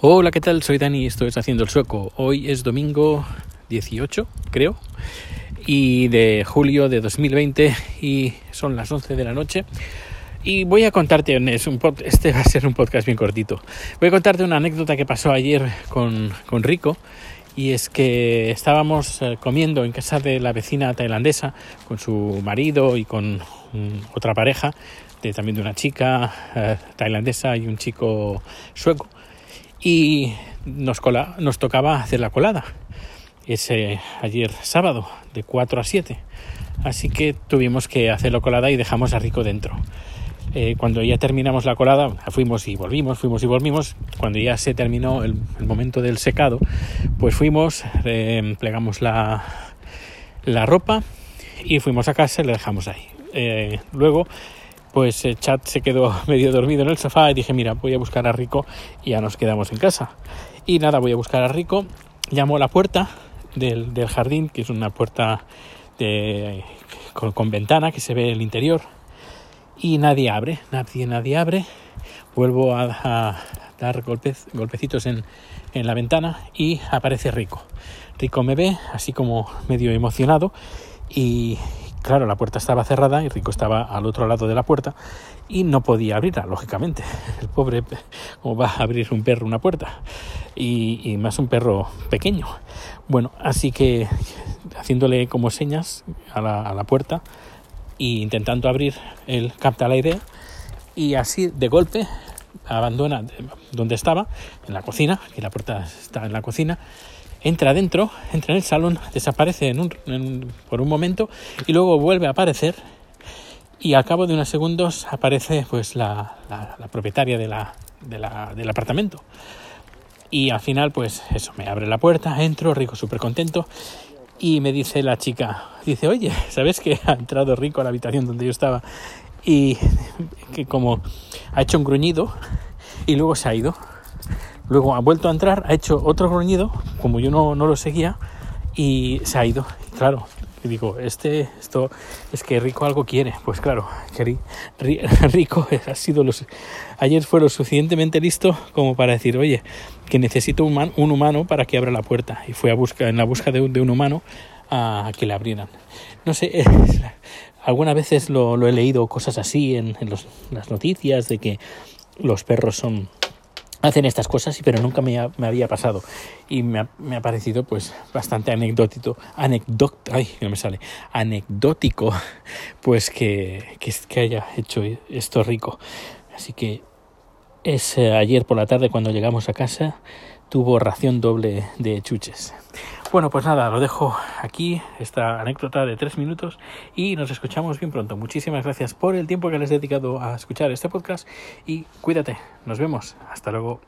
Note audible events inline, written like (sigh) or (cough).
Hola, ¿qué tal? Soy Dani, esto es Haciendo el Sueco. Hoy es domingo 18, creo, y de julio de 2020 y son las 11 de la noche. Y voy a contarte, este va a ser un podcast bien cortito, voy a contarte una anécdota que pasó ayer con, con Rico y es que estábamos eh, comiendo en casa de la vecina tailandesa con su marido y con otra pareja, de, también de una chica eh, tailandesa y un chico sueco y nos, cola, nos tocaba hacer la colada. Ese ayer sábado de 4 a 7. Así que tuvimos que hacer la colada y dejamos a Rico dentro. Eh, cuando ya terminamos la colada, fuimos y volvimos, fuimos y volvimos. Cuando ya se terminó el, momento del secado, pues fuimos, eh, plegamos la, la ropa y fuimos a casa y la dejamos ahí. Eh, luego pues el chat se quedó (laughs) medio dormido en el sofá y dije, mira, voy a buscar a Rico y ya nos quedamos en casa. Y nada, voy a buscar a Rico, llamo a la puerta del, jardín, que es una puerta de, con, ventana que se ve el interior, y nadie abre, nadie, nadie abre. Vuelvo a, dar golpes, golpecitos en, en la ventana y aparece Rico. Rico me ve así como medio emocionado y, Claro, la puerta estaba cerrada y Rico estaba al otro lado de la puerta y no podía abrirla, lógicamente. (laughs) El pobre, ¿cómo va a abrir un perro una puerta? Y, más un perro pequeño. Bueno, así que haciéndole como señas a la, puerta e intentando abrir, él capta la idea y así de golpe abandona donde estaba, en la cocina, que la puerta está en la cocina, entra dentro, entra en el salón, desaparece en un, por un momento y luego vuelve a aparecer y al cabo de unos segundos aparece pues la, la, propietaria de la, del apartamento. Y al final pues eso, me abre la puerta, entro, Rico súper contento y me dice la chica, dice, oye, ¿sabes que ha entrado Rico a la habitación donde yo estaba? Y que como ha hecho un gruñido y luego se ha ido. Luego ha vuelto a entrar, ha hecho otro gruñido, como yo no, no lo seguía, y se ha ido. Claro, digo, este, esto es que Rico algo quiere. Pues claro, (laughs) Rico ha sido los, ayer fue lo suficientemente listo como para decir, oye, que necesito un, humano para que abra la puerta. Y fue a buscar, en la busca de, un humano a, que le abrieran. No sé, (laughs) algunas veces lo, he leído cosas así en las noticias de que los perros son hacen estas cosas, pero nunca me, había pasado. Y me ha, parecido pues bastante anecdótico, ay, no me sale, (laughs) pues que, que, haya hecho esto rico. Así que es eh, ayer por la tarde cuando llegamos a casa, tuvo ración doble de chuches. Bueno, pues nada, lo dejo aquí, esta anécdota de tres minutos y nos escuchamos bien pronto. Muchísimas gracias por el tiempo que les he dedicado a escuchar este podcast y cuídate, nos vemos, hasta luego.